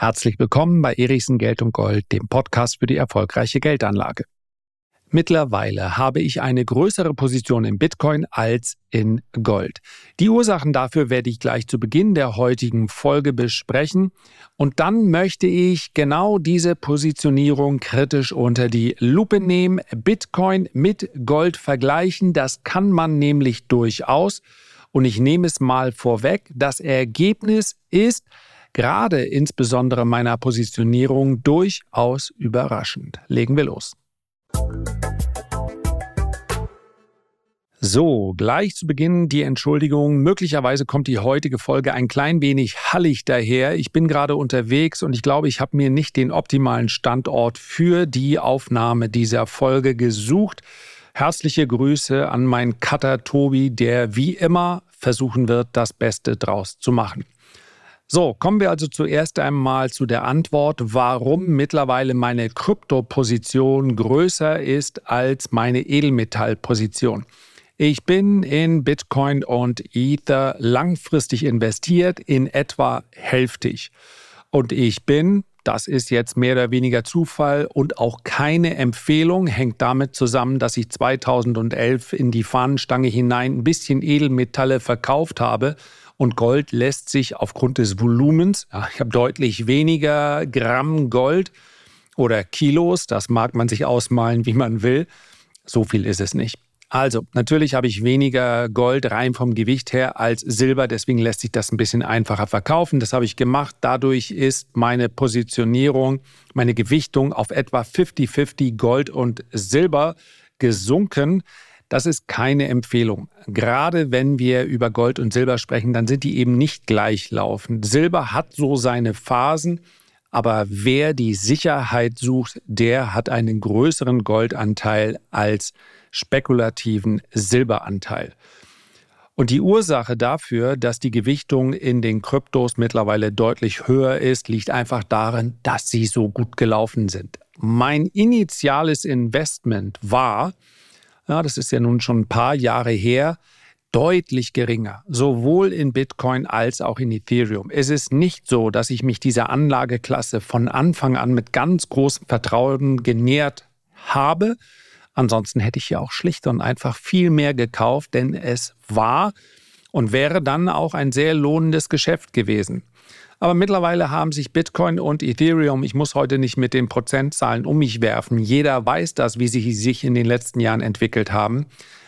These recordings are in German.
Herzlich willkommen bei Erichsen Geld und Gold, dem Podcast für die erfolgreiche Geldanlage. Mittlerweile habe ich eine größere Position in Bitcoin als in Gold. Die Ursachen dafür werde ich gleich zu Beginn der heutigen Folge besprechen. Und dann möchte ich genau diese Positionierung kritisch unter die Lupe nehmen, Bitcoin mit Gold vergleichen. Das kann man nämlich durchaus. Und ich nehme es mal vorweg, das Ergebnis ist, gerade insbesondere meiner Positionierung durchaus überraschend. Legen wir los. So, gleich zu Beginn die Entschuldigung. Möglicherweise kommt die heutige Folge ein klein wenig hallig daher. Ich bin gerade unterwegs und ich glaube, ich habe mir nicht den optimalen Standort für die Aufnahme dieser Folge gesucht. Herzliche Grüße an meinen Cutter Tobi, der wie immer versuchen wird, das Beste draus zu machen. So, kommen wir also zuerst einmal zu der Antwort, warum mittlerweile meine Kryptoposition größer ist als meine Edelmetallposition. Ich bin in Bitcoin und Ether langfristig investiert, in etwa hälftig. Und ich bin, das ist jetzt mehr oder weniger Zufall und auch keine Empfehlung, hängt damit zusammen, dass ich 2011 in die Fahnenstange hinein ein bisschen Edelmetalle verkauft habe und Gold lässt sich aufgrund des Volumens, ja, ich habe deutlich weniger Gramm Gold oder Kilos, das mag man sich ausmalen, wie man will. So viel ist es nicht. Also, natürlich habe ich weniger Gold rein vom Gewicht her als Silber, deswegen lässt sich das ein bisschen einfacher verkaufen. Das habe ich gemacht. Dadurch ist meine Positionierung, meine Gewichtung auf etwa 50-50 Gold und Silber gesunken. Das ist keine Empfehlung. Gerade wenn wir über Gold und Silber sprechen, dann sind die eben nicht gleichlaufend. Silber hat so seine Phasen, aber wer die Sicherheit sucht, der hat einen größeren Goldanteil als spekulativen Silberanteil. Und die Ursache dafür, dass die Gewichtung in den Kryptos mittlerweile deutlich höher ist, liegt einfach darin, dass sie so gut gelaufen sind. Mein initiales Investment war, ja, das ist ja nun schon ein paar Jahre her, deutlich geringer, sowohl in Bitcoin als auch in Ethereum. Es ist nicht so, dass ich mich dieser Anlageklasse von Anfang an mit ganz großem Vertrauen genährt habe. Ansonsten hätte ich ja auch schlicht und einfach viel mehr gekauft, denn es war und wäre dann auch ein sehr lohnendes Geschäft gewesen. Aber mittlerweile haben sich Bitcoin und Ethereum, ich muss heute nicht mit den Prozentzahlen um mich werfen, jeder weiß das, wie sie sich in den letzten Jahren entwickelt haben.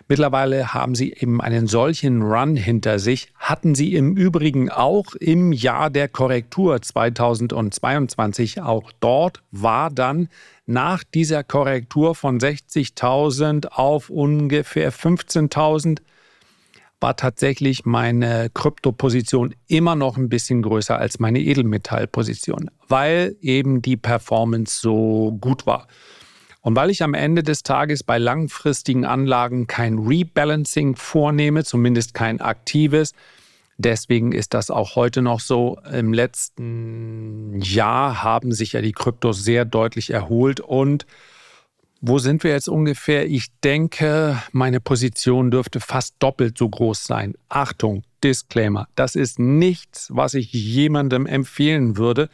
Mittlerweile haben sie eben einen solchen Run hinter sich, hatten sie im Übrigen auch im Jahr der Korrektur 2022. Auch dort war dann nach dieser Korrektur von 60.000 auf ungefähr 15.000 war tatsächlich meine Kryptoposition immer noch ein bisschen größer als meine Edelmetallposition, weil eben die Performance so gut war. Und weil ich am Ende des Tages bei langfristigen Anlagen kein Rebalancing vornehme, zumindest kein aktives, deswegen ist das auch heute noch so. Im letzten Jahr haben sich ja die Kryptos sehr deutlich erholt und wo sind wir jetzt ungefähr? Ich denke, meine Position dürfte fast doppelt so groß sein. Achtung, Disclaimer, das ist nichts, was ich jemandem empfehlen würde.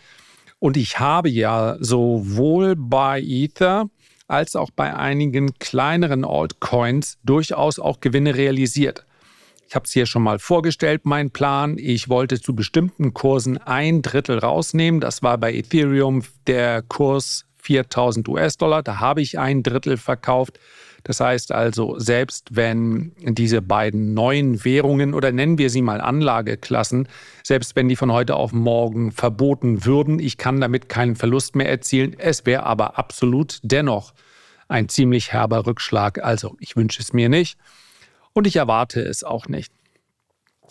Und ich habe ja sowohl bei Ether als auch bei einigen kleineren Altcoins durchaus auch Gewinne realisiert. Ich habe es hier schon mal vorgestellt, mein Plan. Ich wollte zu bestimmten Kursen ein Drittel rausnehmen. Das war bei Ethereum der Kurs 4000 US-Dollar. Da habe ich ein Drittel verkauft. Das heißt also, selbst wenn diese beiden neuen Währungen oder nennen wir sie mal Anlageklassen, selbst wenn die von heute auf morgen verboten würden, ich kann damit keinen Verlust mehr erzielen. Es wäre aber absolut dennoch ein ziemlich herber Rückschlag. Also ich wünsche es mir nicht und ich erwarte es auch nicht.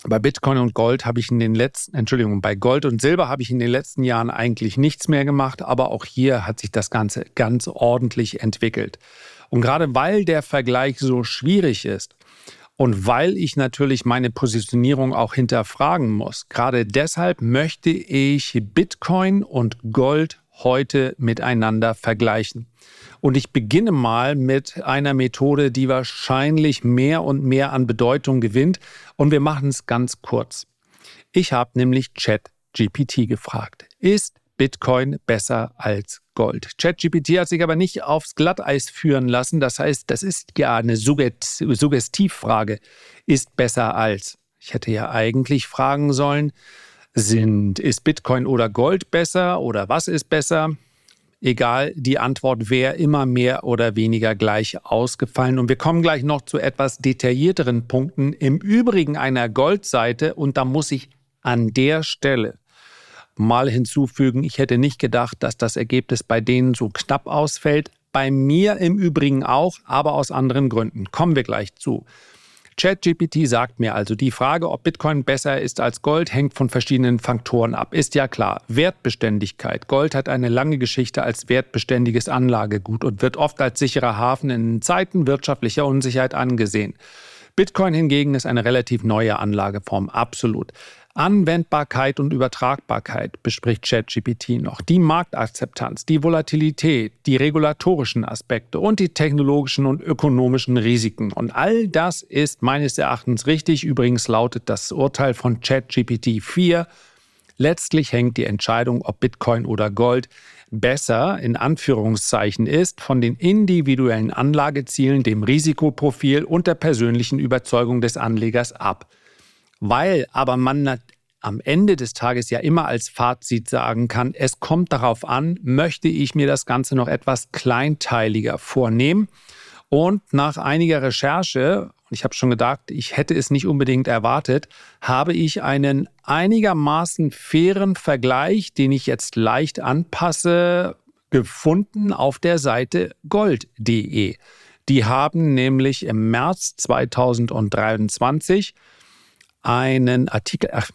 Bei Bitcoin und Gold habe ich in den letzten, Entschuldigung, bei Gold und Silber habe ich in den letzten Jahren eigentlich nichts mehr gemacht, aber auch hier hat sich das Ganze ganz ordentlich entwickelt. Und gerade weil der Vergleich so schwierig ist und weil ich natürlich meine Positionierung auch hinterfragen muss, gerade deshalb möchte ich Bitcoin und Gold heute miteinander vergleichen. Und ich beginne mal mit einer Methode, die wahrscheinlich mehr und mehr an Bedeutung gewinnt. Und wir machen es ganz kurz. Ich habe nämlich ChatGPT gefragt. Ist Bitcoin besser als Gold? ChatGPT hat sich aber nicht aufs Glatteis führen lassen. Das heißt, das ist ja eine Suggestivfrage. Ist besser als. Ich hätte ja eigentlich fragen sollen, sind, ist Bitcoin oder Gold besser oder was ist besser? Egal, die Antwort wäre immer mehr oder weniger gleich ausgefallen. Und wir kommen gleich noch zu etwas detaillierteren Punkten im Übrigen einer Goldseite. Und da muss ich an der Stelle mal hinzufügen, ich hätte nicht gedacht, dass das Ergebnis bei denen so knapp ausfällt. Bei mir im Übrigen auch, aber aus anderen Gründen. Kommen wir gleich zu. ChatGPT sagt mir also, die Frage, ob Bitcoin besser ist als Gold, hängt von verschiedenen Faktoren ab. Ist ja klar. Wertbeständigkeit. Gold hat eine lange Geschichte als wertbeständiges Anlagegut und wird oft als sicherer Hafen in Zeiten wirtschaftlicher Unsicherheit angesehen. Bitcoin hingegen ist eine relativ neue Anlageform, absolut. Anwendbarkeit und Übertragbarkeit bespricht ChatGPT noch, die Marktakzeptanz, die Volatilität, die regulatorischen Aspekte und die technologischen und ökonomischen Risiken. Und all das ist meines Erachtens richtig. Übrigens lautet das Urteil von ChatGPT 4. Letztlich hängt die Entscheidung, ob Bitcoin oder Gold besser in Anführungszeichen ist, von den individuellen Anlagezielen, dem Risikoprofil und der persönlichen Überzeugung des Anlegers ab. Weil aber man am Ende des Tages ja immer als Fazit sagen kann, es kommt darauf an, möchte ich mir das Ganze noch etwas kleinteiliger vornehmen. Und nach einiger Recherche, und ich habe schon gedacht, ich hätte es nicht unbedingt erwartet, habe ich einen einigermaßen fairen Vergleich, den ich jetzt leicht anpasse, gefunden auf der Seite gold.de. Die haben nämlich im März 2023 einen Artikel, ach,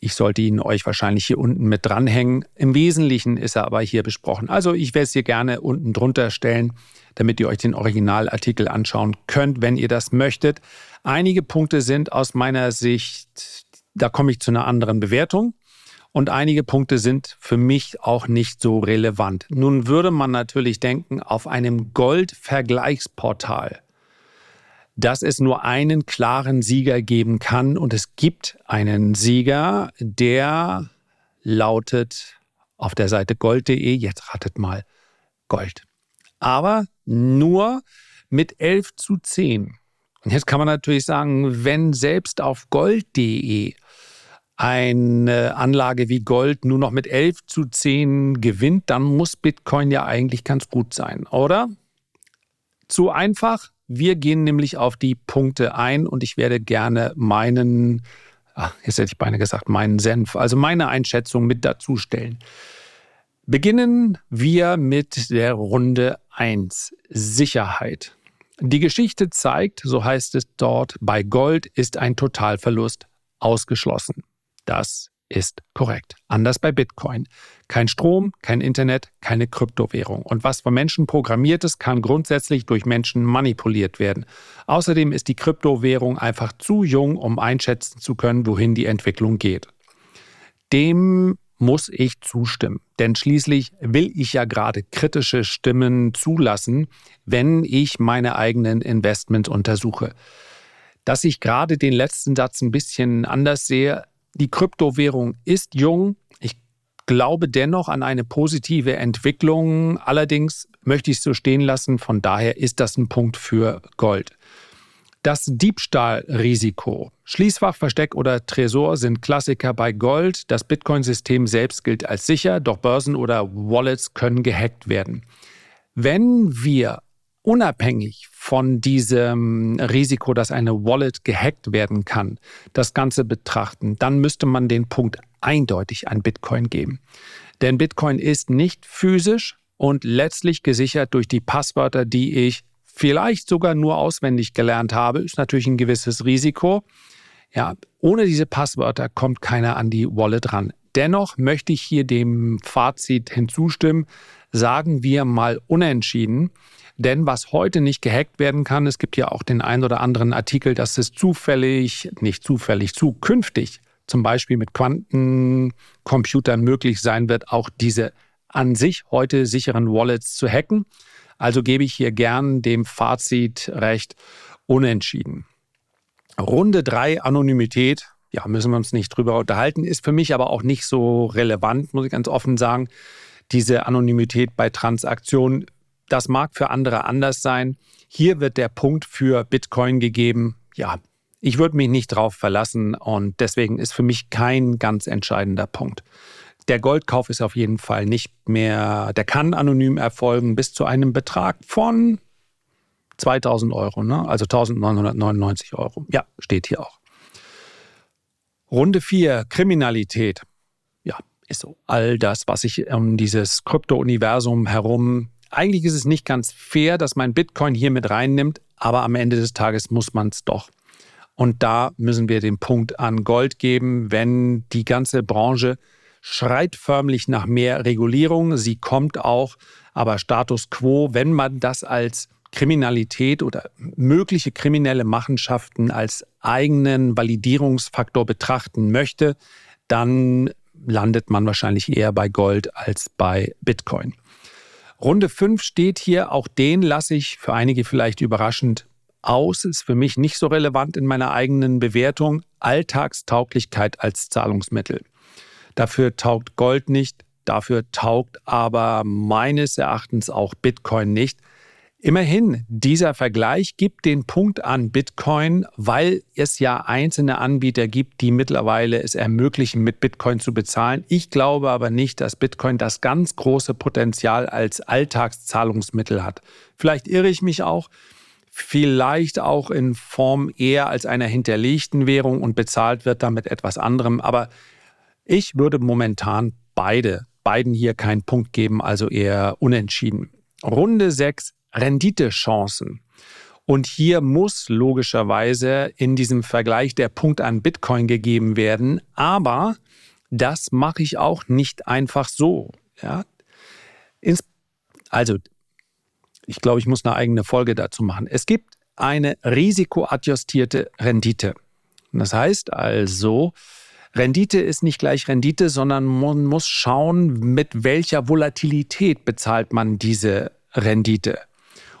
ich sollte ihn euch wahrscheinlich hier unten mit dranhängen. Im Wesentlichen ist er aber hier besprochen. Also ich werde es hier gerne unten drunter stellen, damit ihr euch den Originalartikel anschauen könnt, wenn ihr das möchtet. Einige Punkte sind aus meiner Sicht, da komme ich zu einer anderen Bewertung. Und einige Punkte sind für mich auch nicht so relevant. Nun würde man natürlich denken, auf einem Gold-Vergleichsportal dass es nur einen klaren Sieger geben kann. Und es gibt einen Sieger, der lautet auf der Seite gold.de, jetzt ratet mal, Gold. Aber nur mit 11 zu 10. Und jetzt kann man natürlich sagen, wenn selbst auf gold.de eine Anlage wie Gold nur noch mit 11 zu 10 gewinnt, dann muss Bitcoin ja eigentlich ganz gut sein, oder? Zu einfach? Wir gehen nämlich auf die Punkte ein und ich werde gerne meinen, ach, jetzt hätte ich beinahe gesagt, meinen Senf, also meine Einschätzung mit dazustellen. Beginnen wir mit der Runde 1, Sicherheit. Die Geschichte zeigt, so heißt es dort, bei Gold ist ein Totalverlust ausgeschlossen. Das ist korrekt. Anders bei Bitcoin. Kein Strom, kein Internet, keine Kryptowährung. Und was von Menschen programmiert ist, kann grundsätzlich durch Menschen manipuliert werden. Außerdem ist die Kryptowährung einfach zu jung, um einschätzen zu können, wohin die Entwicklung geht. Dem muss ich zustimmen. Denn schließlich will ich ja gerade kritische Stimmen zulassen, wenn ich meine eigenen Investments untersuche. Dass ich gerade den letzten Satz ein bisschen anders sehe, die Kryptowährung ist jung. Ich glaube dennoch an eine positive Entwicklung. Allerdings möchte ich es so stehen lassen. Von daher ist das ein Punkt für Gold. Das Diebstahlrisiko. Schließfach, Versteck oder Tresor sind Klassiker bei Gold. Das Bitcoin-System selbst gilt als sicher, doch Börsen oder Wallets können gehackt werden. Wenn wir unabhängig von diesem Risiko, dass eine Wallet gehackt werden kann, das Ganze betrachten, dann müsste man den Punkt eindeutig an Bitcoin geben. Denn Bitcoin ist nicht physisch und letztlich gesichert durch die Passwörter, die ich vielleicht sogar nur auswendig gelernt habe, ist natürlich ein gewisses Risiko. Ja, ohne diese Passwörter kommt keiner an die Wallet ran. Dennoch möchte ich hier dem Fazit hinzustimmen, sagen wir mal unentschieden. Denn was heute nicht gehackt werden kann, es gibt ja auch den einen oder anderen Artikel, dass es zufällig, nicht zufällig, zukünftig zum Beispiel mit Quantencomputern möglich sein wird, auch diese an sich heute sicheren Wallets zu hacken. Also gebe ich hier gern dem Fazit recht unentschieden. Runde 3 Anonymität. ja, müssen wir uns nicht drüber unterhalten. Ist für mich aber auch nicht so relevant, muss ich ganz offen sagen. Diese Anonymität bei Transaktionen, das mag für andere anders sein. Hier wird der Punkt für Bitcoin gegeben. Ja, ich würde mich nicht drauf verlassen und deswegen ist für mich kein ganz entscheidender Punkt. Der Goldkauf ist auf jeden Fall nicht mehr, der kann anonym erfolgen bis zu einem Betrag von 2000 Euro, ne? also 1999 Euro. Ja, steht hier auch. Runde 4, Kriminalität. Ist all das, was sich um dieses Krypto-Universum herum. Eigentlich ist es nicht ganz fair, dass man Bitcoin hier mit reinnimmt, aber am Ende des Tages muss man es doch. Und da müssen wir den Punkt an Gold geben, wenn die ganze Branche schreit förmlich nach mehr Regulierung. Sie kommt auch, aber Status quo, wenn man das als Kriminalität oder mögliche kriminelle Machenschaften als eigenen Validierungsfaktor betrachten möchte, dann landet man wahrscheinlich eher bei Gold als bei Bitcoin. Runde 5 steht hier, auch den lasse ich für einige vielleicht überraschend aus, ist für mich nicht so relevant in meiner eigenen Bewertung. Alltagstauglichkeit als Zahlungsmittel. Dafür taugt Gold nicht, dafür taugt aber meines Erachtens auch Bitcoin nicht. Immerhin, dieser Vergleich gibt den Punkt an Bitcoin, weil es ja einzelne Anbieter gibt, die mittlerweile es ermöglichen, mit Bitcoin zu bezahlen. Ich glaube aber nicht, dass Bitcoin das ganz große Potenzial als Alltagszahlungsmittel hat. Vielleicht irre ich mich auch, vielleicht auch in Form eher als einer hinterlegten Währung und bezahlt wird damit etwas anderem. Aber ich würde momentan beide, beiden hier keinen Punkt geben, also eher unentschieden. Runde 6 Renditechancen. Und hier muss logischerweise in diesem Vergleich der Punkt an Bitcoin gegeben werden. Aber das mache ich auch nicht einfach so. Ja? Also, ich glaube, ich muss eine eigene Folge dazu machen. Es gibt eine risikoadjustierte Rendite. Das heißt also, Rendite ist nicht gleich Rendite, sondern man muss schauen, mit welcher Volatilität bezahlt man diese Rendite.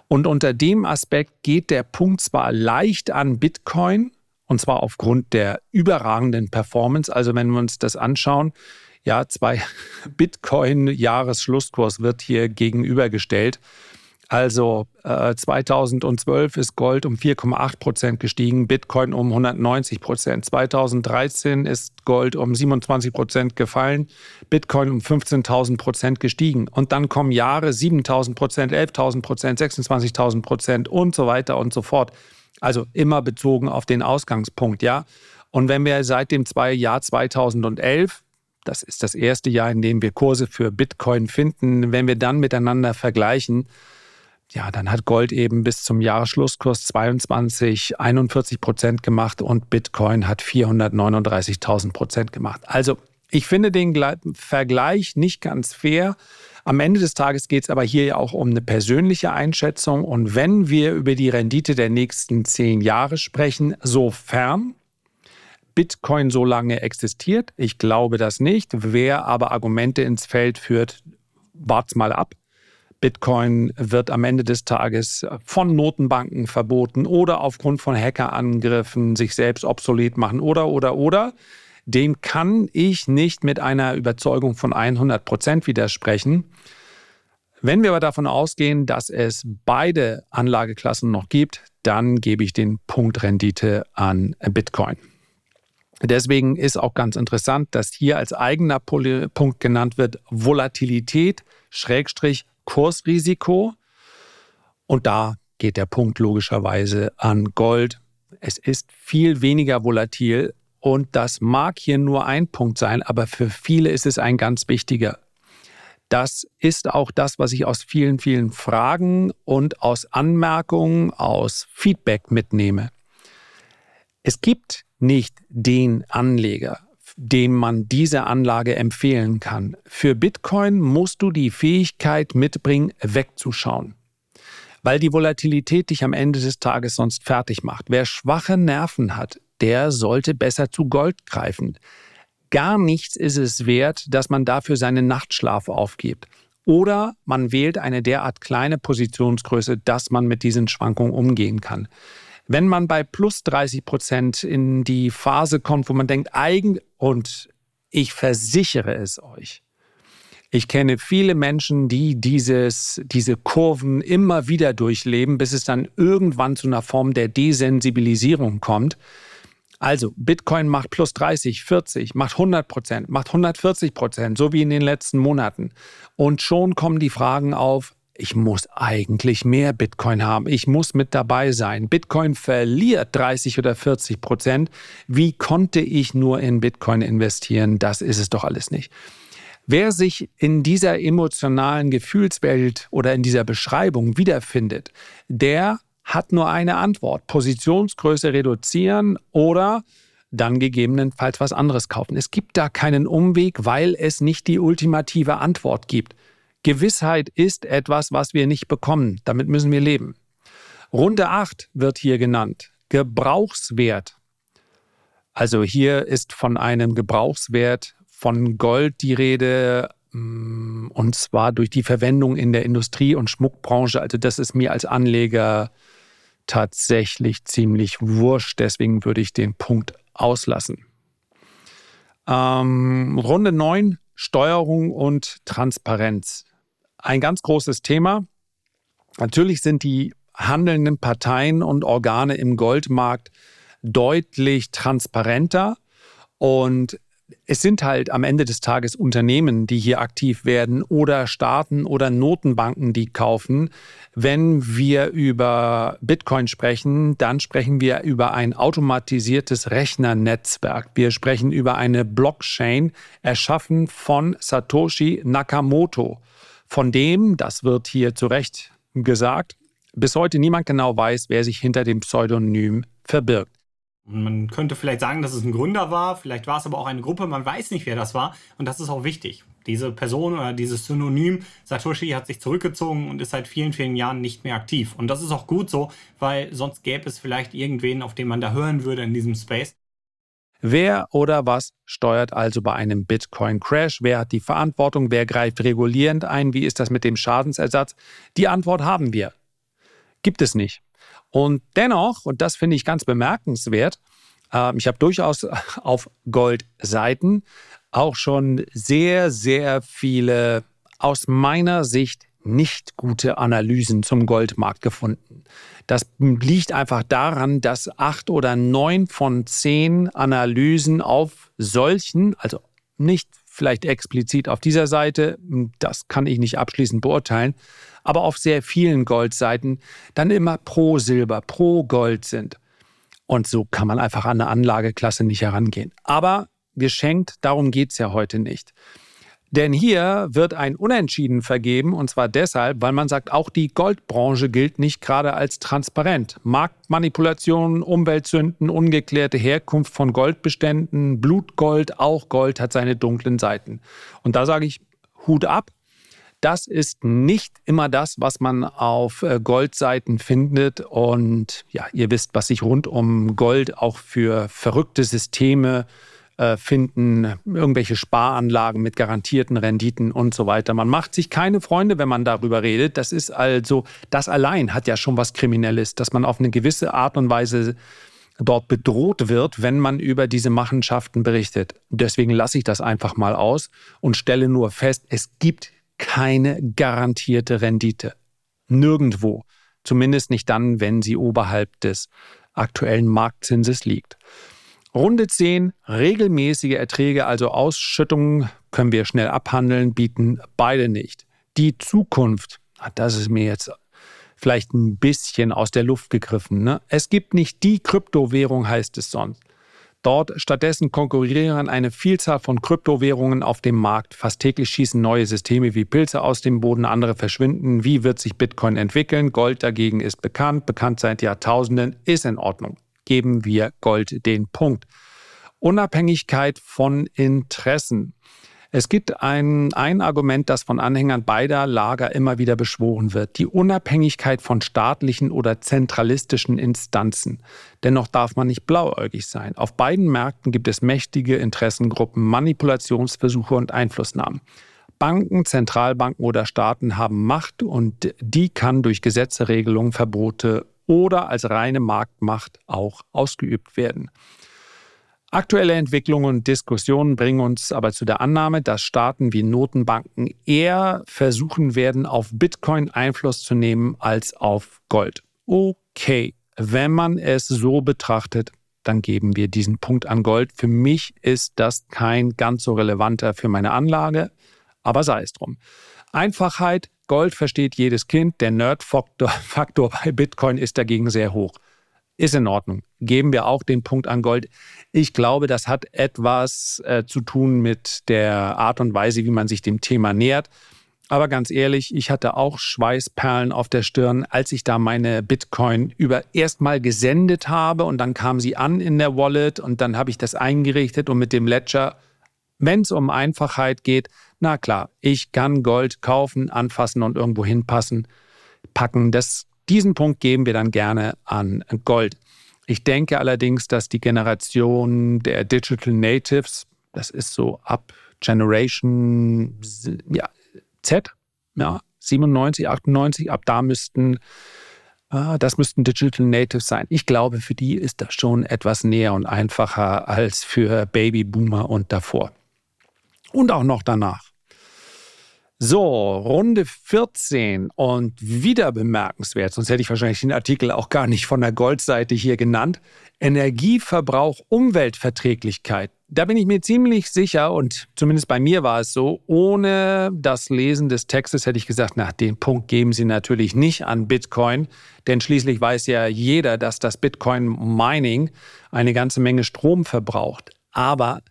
Und unter dem Aspekt geht der Punkt zwar leicht an Bitcoin, und zwar aufgrund der überragenden Performance. Also wenn wir uns das anschauen, ja, zwei Bitcoin-Jahresschlusskurs wird hier gegenübergestellt. Also äh, 2012 ist Gold um 4,8 Prozent gestiegen, Bitcoin um 190 Prozent. 2013 ist Gold um 27 Prozent gefallen, Bitcoin um 15.000 Prozent gestiegen. Und dann kommen Jahre 7.000 Prozent, 11.000 Prozent, 26.000 Prozent und so weiter und so fort. Also immer bezogen auf den Ausgangspunkt, ja. Und wenn wir seit dem Jahr 2011 das ist das erste Jahr, in dem wir Kurse für Bitcoin finden. Wenn wir dann miteinander vergleichen, ja, dann hat Gold eben bis zum Jahresschlusskurs 22, 41 Prozent gemacht und Bitcoin hat 439.000 Prozent gemacht. Also ich finde den Vergleich nicht ganz fair. Am Ende des Tages geht es aber hier ja auch um eine persönliche Einschätzung. Und wenn wir über die Rendite der nächsten zehn Jahre sprechen, sofern Bitcoin so lange existiert, ich glaube das nicht, wer aber Argumente ins Feld führt, wart's mal ab. Bitcoin wird am Ende des Tages von Notenbanken verboten oder aufgrund von Hackerangriffen sich selbst obsolet machen oder, oder, oder. Dem kann ich nicht mit einer Überzeugung von 100 Prozent widersprechen. Wenn wir aber davon ausgehen, dass es beide Anlageklassen noch gibt, dann gebe ich den Punkt Rendite an Bitcoin. Deswegen ist auch ganz interessant, dass hier als eigener Punkt genannt wird Volatilität, Schrägstrich Kursrisiko. Und da geht der Punkt logischerweise an Gold. Es ist viel weniger volatil und das mag hier nur ein Punkt sein, aber für viele ist es ein ganz wichtiger. Das ist auch das, was ich aus vielen, vielen Fragen und aus Anmerkungen, aus Feedback mitnehme. Es gibt nicht den Anleger, dem man diese Anlage empfehlen kann. Für Bitcoin musst du die Fähigkeit mitbringen, wegzuschauen. Weil die Volatilität dich am Ende des Tages sonst fertig macht. Wer schwache Nerven hat, der sollte besser zu Gold greifen. Gar nichts ist es wert, dass man dafür seinen Nachtschlaf aufgibt. Oder man wählt eine derart kleine Positionsgröße, dass man mit diesen Schwankungen umgehen kann. Wenn man bei plus 30 Prozent in die Phase kommt, wo man denkt, eigen, und ich versichere es euch, ich kenne viele Menschen, die dieses, diese Kurven immer wieder durchleben, bis es dann irgendwann zu einer Form der Desensibilisierung kommt. Also Bitcoin macht plus 30, 40, macht 100 Prozent, macht 140 Prozent, so wie in den letzten Monaten. Und schon kommen die Fragen auf, ich muss eigentlich mehr Bitcoin haben, ich muss mit dabei sein. Bitcoin verliert 30 oder 40 Prozent. Wie konnte ich nur in Bitcoin investieren? Das ist es doch alles nicht. Wer sich in dieser emotionalen Gefühlswelt oder in dieser Beschreibung wiederfindet, der hat nur eine Antwort. Positionsgröße reduzieren oder dann gegebenenfalls was anderes kaufen. Es gibt da keinen Umweg, weil es nicht die ultimative Antwort gibt. Gewissheit ist etwas, was wir nicht bekommen. Damit müssen wir leben. Runde 8 wird hier genannt. Gebrauchswert. Also hier ist von einem Gebrauchswert von Gold die Rede, mm, und zwar durch die Verwendung in der Industrie- und Schmuckbranche. Also das ist mir als Anleger tatsächlich ziemlich wurscht. Deswegen würde ich den Punkt auslassen. Ähm, Runde 9, Steuerung und Transparenz. Ein ganz großes Thema. Natürlich sind die handelnden Parteien und Organe im Goldmarkt deutlich transparenter und es sind halt am Ende des Tages Unternehmen, die hier aktiv werden oder Staaten oder Notenbanken, die kaufen. Wenn wir über Bitcoin sprechen, dann sprechen wir über ein automatisiertes Rechnernetzwerk. Wir sprechen über eine Blockchain, erschaffen von Satoshi Nakamoto, von dem, das wird hier zu Recht gesagt, bis heute niemand genau weiß, wer sich hinter dem Pseudonym verbirgt. Und man könnte vielleicht sagen, dass es ein Gründer war, vielleicht war es aber auch eine Gruppe, man weiß nicht, wer das war. Und das ist auch wichtig. Diese Person oder dieses Synonym Satoshi hat sich zurückgezogen und ist seit vielen, vielen Jahren nicht mehr aktiv. Und das ist auch gut so, weil sonst gäbe es vielleicht irgendwen, auf den man da hören würde in diesem Space. Wer oder was steuert also bei einem Bitcoin-Crash? Wer hat die Verantwortung? Wer greift regulierend ein? Wie ist das mit dem Schadensersatz? Die Antwort haben wir. Gibt es nicht. Und dennoch, und das finde ich ganz bemerkenswert, ich habe durchaus auf Goldseiten auch schon sehr, sehr viele aus meiner Sicht nicht gute Analysen zum Goldmarkt gefunden. Das liegt einfach daran, dass acht oder neun von zehn Analysen auf solchen, also nicht vielleicht explizit auf dieser Seite, das kann ich nicht abschließend beurteilen, aber auf sehr vielen Goldseiten dann immer pro Silber, pro Gold sind. Und so kann man einfach an eine Anlageklasse nicht herangehen. Aber geschenkt, darum geht es ja heute nicht. Denn hier wird ein Unentschieden vergeben, und zwar deshalb, weil man sagt, auch die Goldbranche gilt nicht gerade als transparent. Marktmanipulationen, Umweltsünden, ungeklärte Herkunft von Goldbeständen, Blutgold, auch Gold hat seine dunklen Seiten. Und da sage ich Hut ab, das ist nicht immer das, was man auf äh, Goldseiten findet. Und ja, ihr wisst, was sich rund um Gold auch für verrückte Systeme äh, finden, irgendwelche Sparanlagen mit garantierten Renditen und so weiter. Man macht sich keine Freunde, wenn man darüber redet. Das ist also, das allein hat ja schon was Kriminelles, dass man auf eine gewisse Art und Weise dort bedroht wird, wenn man über diese Machenschaften berichtet. Deswegen lasse ich das einfach mal aus und stelle nur fest, es gibt keine garantierte Rendite. Nirgendwo. Zumindest nicht dann, wenn sie oberhalb des aktuellen Marktzinses liegt. Runde 10, regelmäßige Erträge, also Ausschüttungen, können wir schnell abhandeln, bieten beide nicht. Die Zukunft, das ist mir jetzt vielleicht ein bisschen aus der Luft gegriffen. Ne? Es gibt nicht die Kryptowährung, heißt es sonst. Dort stattdessen konkurrieren eine Vielzahl von Kryptowährungen auf dem Markt. Fast täglich schießen neue Systeme wie Pilze aus dem Boden, andere verschwinden. Wie wird sich Bitcoin entwickeln? Gold dagegen ist bekannt, bekannt seit Jahrtausenden, ist in Ordnung. Geben wir Gold den Punkt. Unabhängigkeit von Interessen. Es gibt ein, ein Argument, das von Anhängern beider Lager immer wieder beschworen wird, die Unabhängigkeit von staatlichen oder zentralistischen Instanzen. Dennoch darf man nicht blauäugig sein. Auf beiden Märkten gibt es mächtige Interessengruppen, Manipulationsversuche und Einflussnahmen. Banken, Zentralbanken oder Staaten haben Macht und die kann durch Gesetze, Regelungen, Verbote oder als reine Marktmacht auch ausgeübt werden. Aktuelle Entwicklungen und Diskussionen bringen uns aber zu der Annahme, dass Staaten wie Notenbanken eher versuchen werden, auf Bitcoin Einfluss zu nehmen als auf Gold. Okay, wenn man es so betrachtet, dann geben wir diesen Punkt an Gold. Für mich ist das kein ganz so relevanter für meine Anlage, aber sei es drum. Einfachheit, Gold versteht jedes Kind, der Nerd-Faktor bei Bitcoin ist dagegen sehr hoch. Ist in Ordnung. Geben wir auch den Punkt an Gold. Ich glaube, das hat etwas äh, zu tun mit der Art und Weise, wie man sich dem Thema nähert. Aber ganz ehrlich, ich hatte auch Schweißperlen auf der Stirn, als ich da meine Bitcoin über erstmal gesendet habe und dann kam sie an in der Wallet und dann habe ich das eingerichtet und mit dem Ledger, wenn es um Einfachheit geht, na klar, ich kann Gold kaufen, anfassen und irgendwo hinpassen, packen. Das diesen Punkt geben wir dann gerne an Gold. Ich denke allerdings, dass die Generation der Digital Natives, das ist so ab Generation ja, Z, ja, 97, 98, ab da müssten, äh, das müssten Digital Natives sein. Ich glaube, für die ist das schon etwas näher und einfacher als für Babyboomer und davor. Und auch noch danach. So, Runde 14 und wieder bemerkenswert, sonst hätte ich wahrscheinlich den Artikel auch gar nicht von der Goldseite hier genannt. Energieverbrauch, Umweltverträglichkeit. Da bin ich mir ziemlich sicher und zumindest bei mir war es so, ohne das Lesen des Textes hätte ich gesagt, na, den Punkt geben Sie natürlich nicht an Bitcoin, denn schließlich weiß ja jeder, dass das Bitcoin Mining eine ganze Menge Strom verbraucht. Aber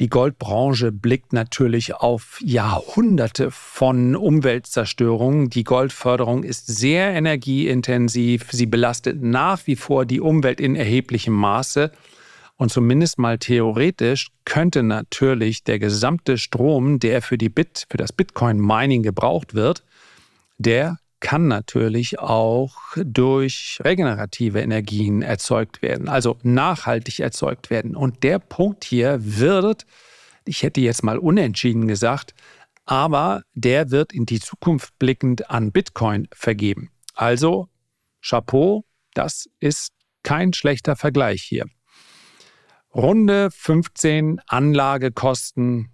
die Goldbranche blickt natürlich auf Jahrhunderte von Umweltzerstörung. Die Goldförderung ist sehr energieintensiv. Sie belastet nach wie vor die Umwelt in erheblichem Maße. Und zumindest mal theoretisch könnte natürlich der gesamte Strom, der für, die Bit, für das Bitcoin-Mining gebraucht wird, der kann natürlich auch durch regenerative Energien erzeugt werden, also nachhaltig erzeugt werden. Und der Punkt hier wird, ich hätte jetzt mal unentschieden gesagt, aber der wird in die Zukunft blickend an Bitcoin vergeben. Also Chapeau, das ist kein schlechter Vergleich hier. Runde 15 Anlagekosten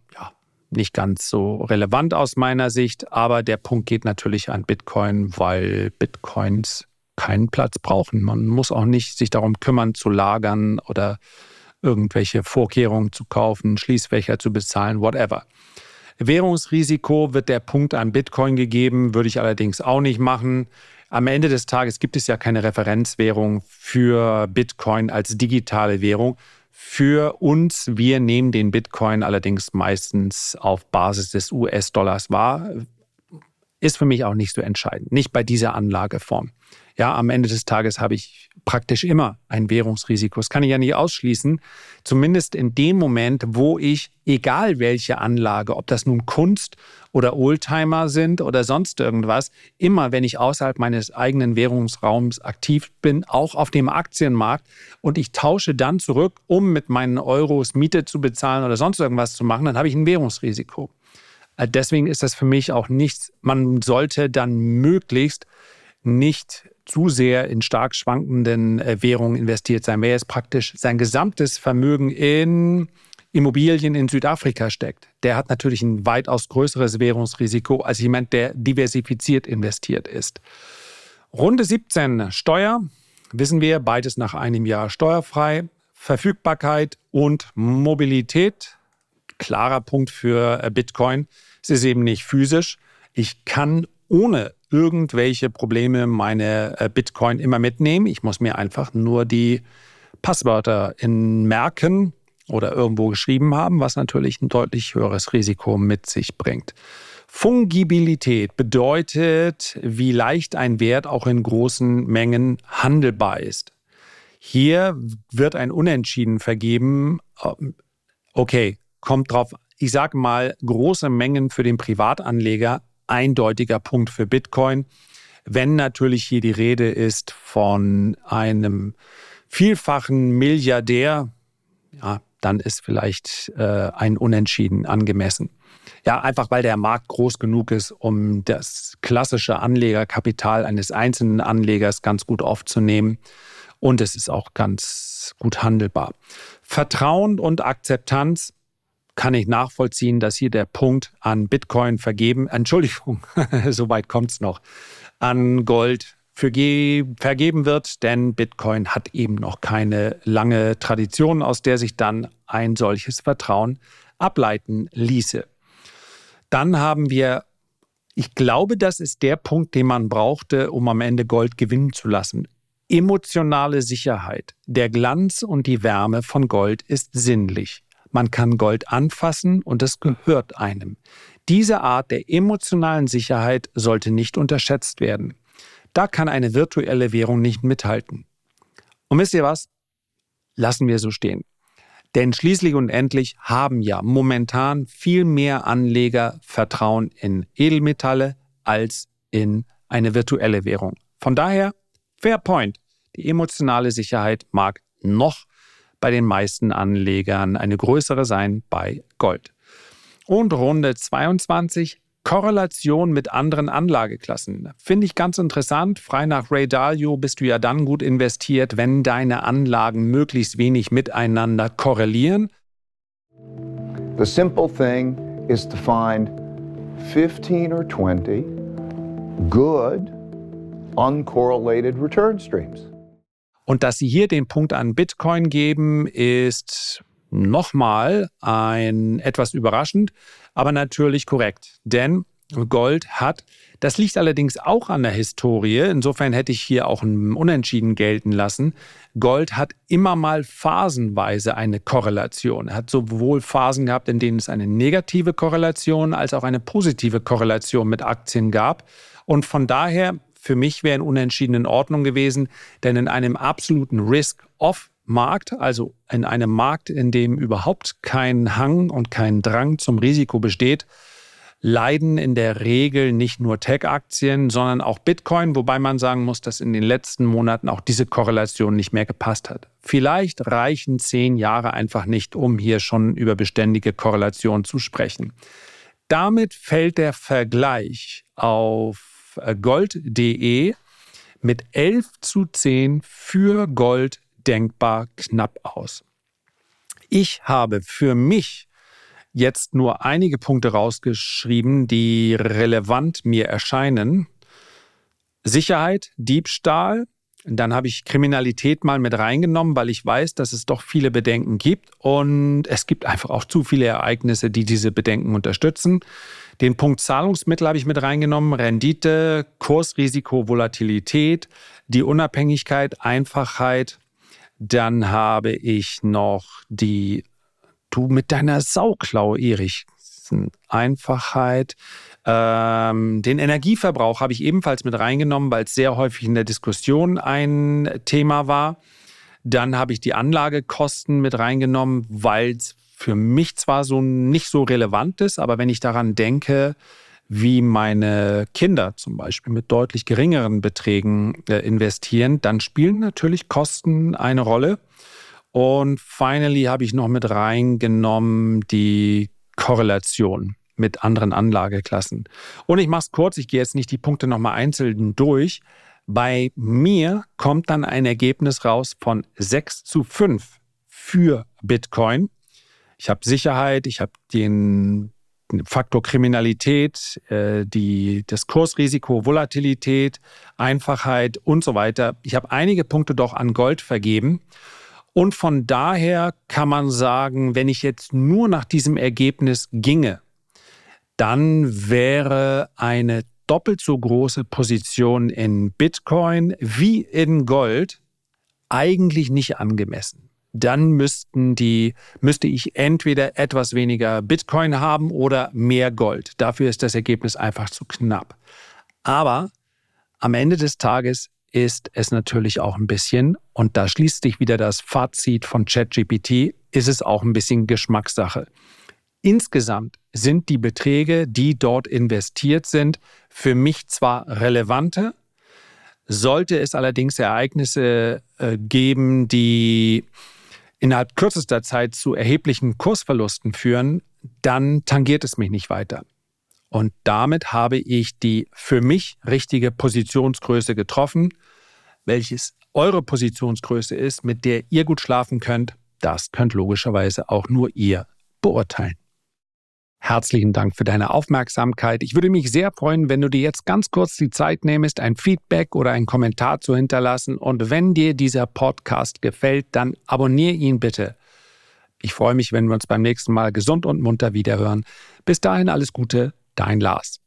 nicht ganz so relevant aus meiner Sicht, aber der Punkt geht natürlich an Bitcoin, weil Bitcoins keinen Platz brauchen. Man muss auch nicht sich darum kümmern zu lagern oder irgendwelche Vorkehrungen zu kaufen, Schließfächer zu bezahlen, whatever. Währungsrisiko wird der Punkt an Bitcoin gegeben, würde ich allerdings auch nicht machen. Am Ende des Tages gibt es ja keine Referenzwährung für Bitcoin als digitale Währung, für uns. Wir nehmen den Bitcoin allerdings meistens auf Basis des US-Dollars wahr. Ist für mich auch nicht so entscheidend, nicht bei dieser Anlageform. Ja, am Ende des Tages habe ich praktisch immer ein Währungsrisiko. Das kann ich ja nicht ausschließen. Zumindest in dem Moment, wo ich, egal welche Anlage, ob das nun Kunst oder Oldtimer sind oder sonst irgendwas, immer wenn ich außerhalb meines eigenen Währungsraums aktiv bin, auch auf dem Aktienmarkt und ich tausche dann zurück, um mit meinen Euros Miete zu bezahlen oder sonst irgendwas zu machen, dann habe ich ein Währungsrisiko. Äh, deswegen ist das für mich auch nichts, man sollte dann möglichst nicht zu sehr in stark schwankenden äh, Währungen investiert sein. Wer jetzt praktisch sein gesamtes Vermögen in Immobilien in Südafrika steckt, der hat natürlich ein weitaus größeres Währungsrisiko als jemand, der diversifiziert investiert ist. Runde 17 Steuer, wissen wir, beides nach einem Jahr steuerfrei. Verfügbarkeit und Mobilität, klarer Punkt für äh, Bitcoin. Es ist eben nicht physisch. Ich kann ohne irgendwelche Probleme meine äh, Bitcoin immer mitnehmen. Ich muss mir einfach nur die Passwörter in merken oder irgendwo geschrieben haben, was natürlich ein deutlich höheres Risiko mit sich bringt. Fungibilität bedeutet, wie leicht ein Wert auch in großen Mengen handelbar ist. Hier wird ein Unentschieden vergeben. Okay, kommt drauf. Ich sage mal, große Mengen für den Privatanleger eindeutiger Punkt für Bitcoin. Wenn natürlich hier die Rede ist von einem vielfachen Milliardär, ja, dann ist vielleicht äh, ein Unentschieden angemessen. Ja, einfach weil der Markt groß genug ist, um das klassische Anlegerkapital eines einzelnen Anlegers ganz gut aufzunehmen. Und es ist auch ganz gut handelbar. Vertrauen und Akzeptanz kann ich nachvollziehen, dass hier der Punkt an Bitcoin vergeben, Entschuldigung, soweit kommt es noch, an Gold vergeben wird, denn Bitcoin hat eben noch keine lange Tradition, aus der sich dann ein solches Vertrauen ableiten ließe. Dann haben wir, ich glaube, das ist der Punkt, den man brauchte, um am Ende Gold gewinnen zu lassen. Emotionale Sicherheit. Der Glanz und die Wärme von Gold ist sinnlich. Man kann Gold anfassen und es gehört einem. Diese Art der emotionalen Sicherheit sollte nicht unterschätzt werden. Da kann eine virtuelle Währung nicht mithalten. Und wisst ihr was? Lassen wir so stehen. Denn schließlich und endlich haben ja momentan viel mehr Anleger Vertrauen in Edelmetalle als in eine virtuelle Währung. Von daher, fair point. Die emotionale Sicherheit mag noch bei den meisten Anlegern eine größere sein bei Gold. Und Runde 22 Korrelation mit anderen Anlageklassen. Finde ich ganz interessant. Frei nach Ray Dalio bist du ja dann gut investiert, wenn deine Anlagen möglichst wenig miteinander korrelieren. The simple thing is to find 15 or 20 good uncorrelated return streams. Und dass sie hier den Punkt an Bitcoin geben, ist nochmal ein etwas überraschend, aber natürlich korrekt. Denn Gold hat, das liegt allerdings auch an der Historie, insofern hätte ich hier auch ein Unentschieden gelten lassen. Gold hat immer mal phasenweise eine Korrelation. Er hat sowohl Phasen gehabt, in denen es eine negative Korrelation als auch eine positive Korrelation mit Aktien gab. Und von daher, für mich wäre ein Unentschieden in Ordnung gewesen, denn in einem absoluten Risk-Off Markt, also in einem Markt, in dem überhaupt kein Hang und kein Drang zum Risiko besteht, leiden in der Regel nicht nur Tech-Aktien, sondern auch Bitcoin, wobei man sagen muss, dass in den letzten Monaten auch diese Korrelation nicht mehr gepasst hat. Vielleicht reichen zehn Jahre einfach nicht, um hier schon über beständige Korrelation zu sprechen. Damit fällt der Vergleich auf gold.de mit 11 zu 10 für Gold denkbar knapp aus. Ich habe für mich jetzt nur einige Punkte rausgeschrieben, die relevant mir erscheinen. Sicherheit, Diebstahl, dann habe ich Kriminalität mal mit reingenommen, weil ich weiß, dass es doch viele Bedenken gibt und es gibt einfach auch zu viele Ereignisse, die diese Bedenken unterstützen. Den Punkt Zahlungsmittel habe ich mit reingenommen, Rendite, Kursrisiko, Volatilität, die Unabhängigkeit, Einfachheit, dann habe ich noch die, du mit deiner Sauklau, Erich. Einfachheit. Ähm, den Energieverbrauch habe ich ebenfalls mit reingenommen, weil es sehr häufig in der Diskussion ein Thema war. Dann habe ich die Anlagekosten mit reingenommen, weil es für mich zwar so nicht so relevant ist, aber wenn ich daran denke, wie meine Kinder zum Beispiel mit deutlich geringeren Beträgen äh, investieren, dann spielen natürlich Kosten eine Rolle. Und finally habe ich noch mit reingenommen die Korrelation mit anderen Anlageklassen. Und ich mache es kurz, ich gehe jetzt nicht die Punkte nochmal einzeln durch. Bei mir kommt dann ein Ergebnis raus von 6 zu 5 für Bitcoin. Ich habe Sicherheit, ich habe den Faktor Kriminalität, äh, die, das Kursrisiko, Volatilität, Einfachheit und so weiter. Ich habe einige Punkte doch an Gold vergeben. Und von daher kann man sagen, wenn ich jetzt nur nach diesem Ergebnis ginge, dann wäre eine doppelt so große Position in Bitcoin wie in Gold eigentlich nicht angemessen dann müssten die, müsste ich entweder etwas weniger Bitcoin haben oder mehr Gold. Dafür ist das Ergebnis einfach zu knapp. Aber am Ende des Tages ist es natürlich auch ein bisschen, und da schließt sich wieder das Fazit von ChatGPT, ist es auch ein bisschen Geschmackssache. Insgesamt sind die Beträge, die dort investiert sind, für mich zwar relevante, sollte es allerdings Ereignisse äh, geben, die innerhalb kürzester Zeit zu erheblichen Kursverlusten führen, dann tangiert es mich nicht weiter. Und damit habe ich die für mich richtige Positionsgröße getroffen. Welches eure Positionsgröße ist, mit der ihr gut schlafen könnt, das könnt logischerweise auch nur ihr beurteilen. Herzlichen Dank für deine Aufmerksamkeit. Ich würde mich sehr freuen, wenn du dir jetzt ganz kurz die Zeit nimmst, ein Feedback oder einen Kommentar zu hinterlassen. Und wenn dir dieser Podcast gefällt, dann abonniere ihn bitte. Ich freue mich, wenn wir uns beim nächsten Mal gesund und munter wiederhören. Bis dahin alles Gute, dein Lars.